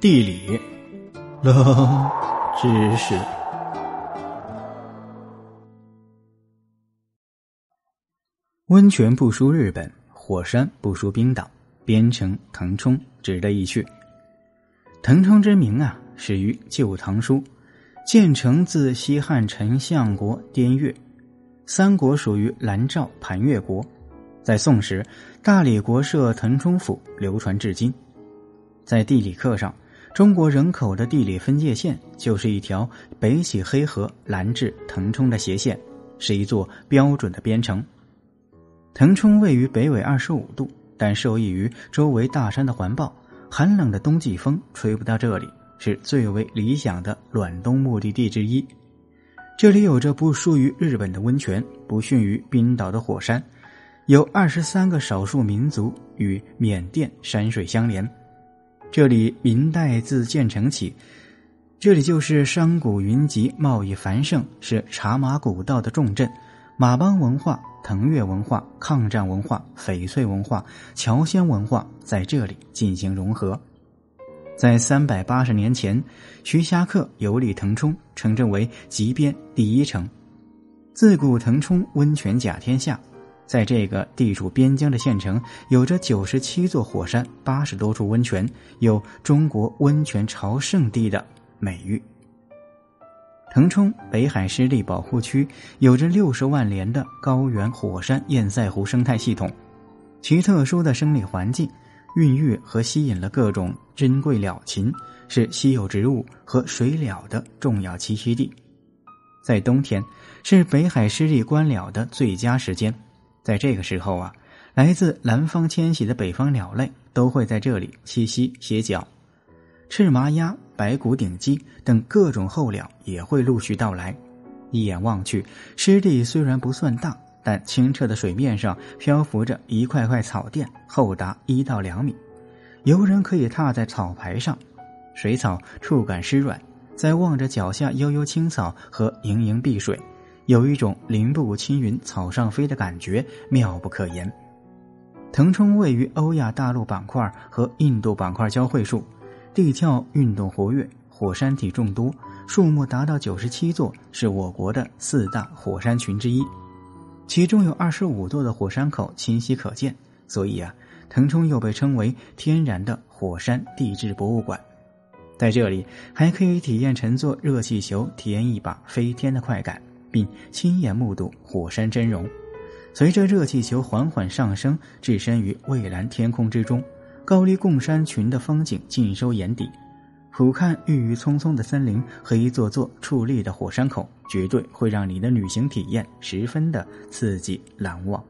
地理，冷知识。温泉不输日本，火山不输冰岛，边城腾冲值得一去。腾冲之名啊，始于《旧唐书》，建成自西汉丞相国滇越，三国属于南诏盘越国。在宋时，大理国设腾冲府，流传至今。在地理课上。中国人口的地理分界线就是一条北起黑河、南至腾冲的斜线，是一座标准的边城。腾冲位于北纬二十五度，但受益于周围大山的环抱，寒冷的冬季风吹不到这里，是最为理想的暖冬目的地之一。这里有着不输于日本的温泉，不逊于冰岛的火山，有二十三个少数民族与缅甸山水相连。这里明代自建成起，这里就是商贾云集、贸易繁盛，是茶马古道的重镇。马帮文化、腾越文化、抗战文化、翡翠文化、乔迁文化在这里进行融合。在三百八十年前，徐霞客游历腾冲，称之为极边第一城。自古腾冲温泉甲天下。在这个地处边疆的县城，有着九十七座火山、八十多处温泉，有“中国温泉朝圣地”的美誉。腾冲北海湿地保护区有着六十万年的高原火山堰塞湖生态系统，其特殊的生理环境，孕育和吸引了各种珍贵鸟禽，是稀有植物和水鸟的重要栖息地。在冬天，是北海湿地观鸟的最佳时间。在这个时候啊，来自南方迁徙的北方鸟类都会在这里栖息歇脚，赤麻鸭、白骨顶鸡等各种候鸟也会陆续到来。一眼望去，湿地虽然不算大，但清澈的水面上漂浮着一块块草垫，厚达一到两米，游人可以踏在草排上，水草触感湿软，在望着脚下悠悠青草和盈盈碧水。有一种林步青云、草上飞的感觉，妙不可言。腾冲位于欧亚大陆板块和印度板块交汇处，地壳运动活跃，火山体众多，数目达到九十七座，是我国的四大火山群之一。其中有二十五座的火山口清晰可见，所以啊，腾冲又被称为天然的火山地质博物馆。在这里，还可以体验乘坐热气球，体验一把飞天的快感。并亲眼目睹火山真容，随着热气球缓缓上升，置身于蔚蓝天空之中，高丽贡山群的风景尽收眼底。俯瞰郁郁葱葱的森林和一座座矗立的火山口，绝对会让你的旅行体验十分的刺激难忘。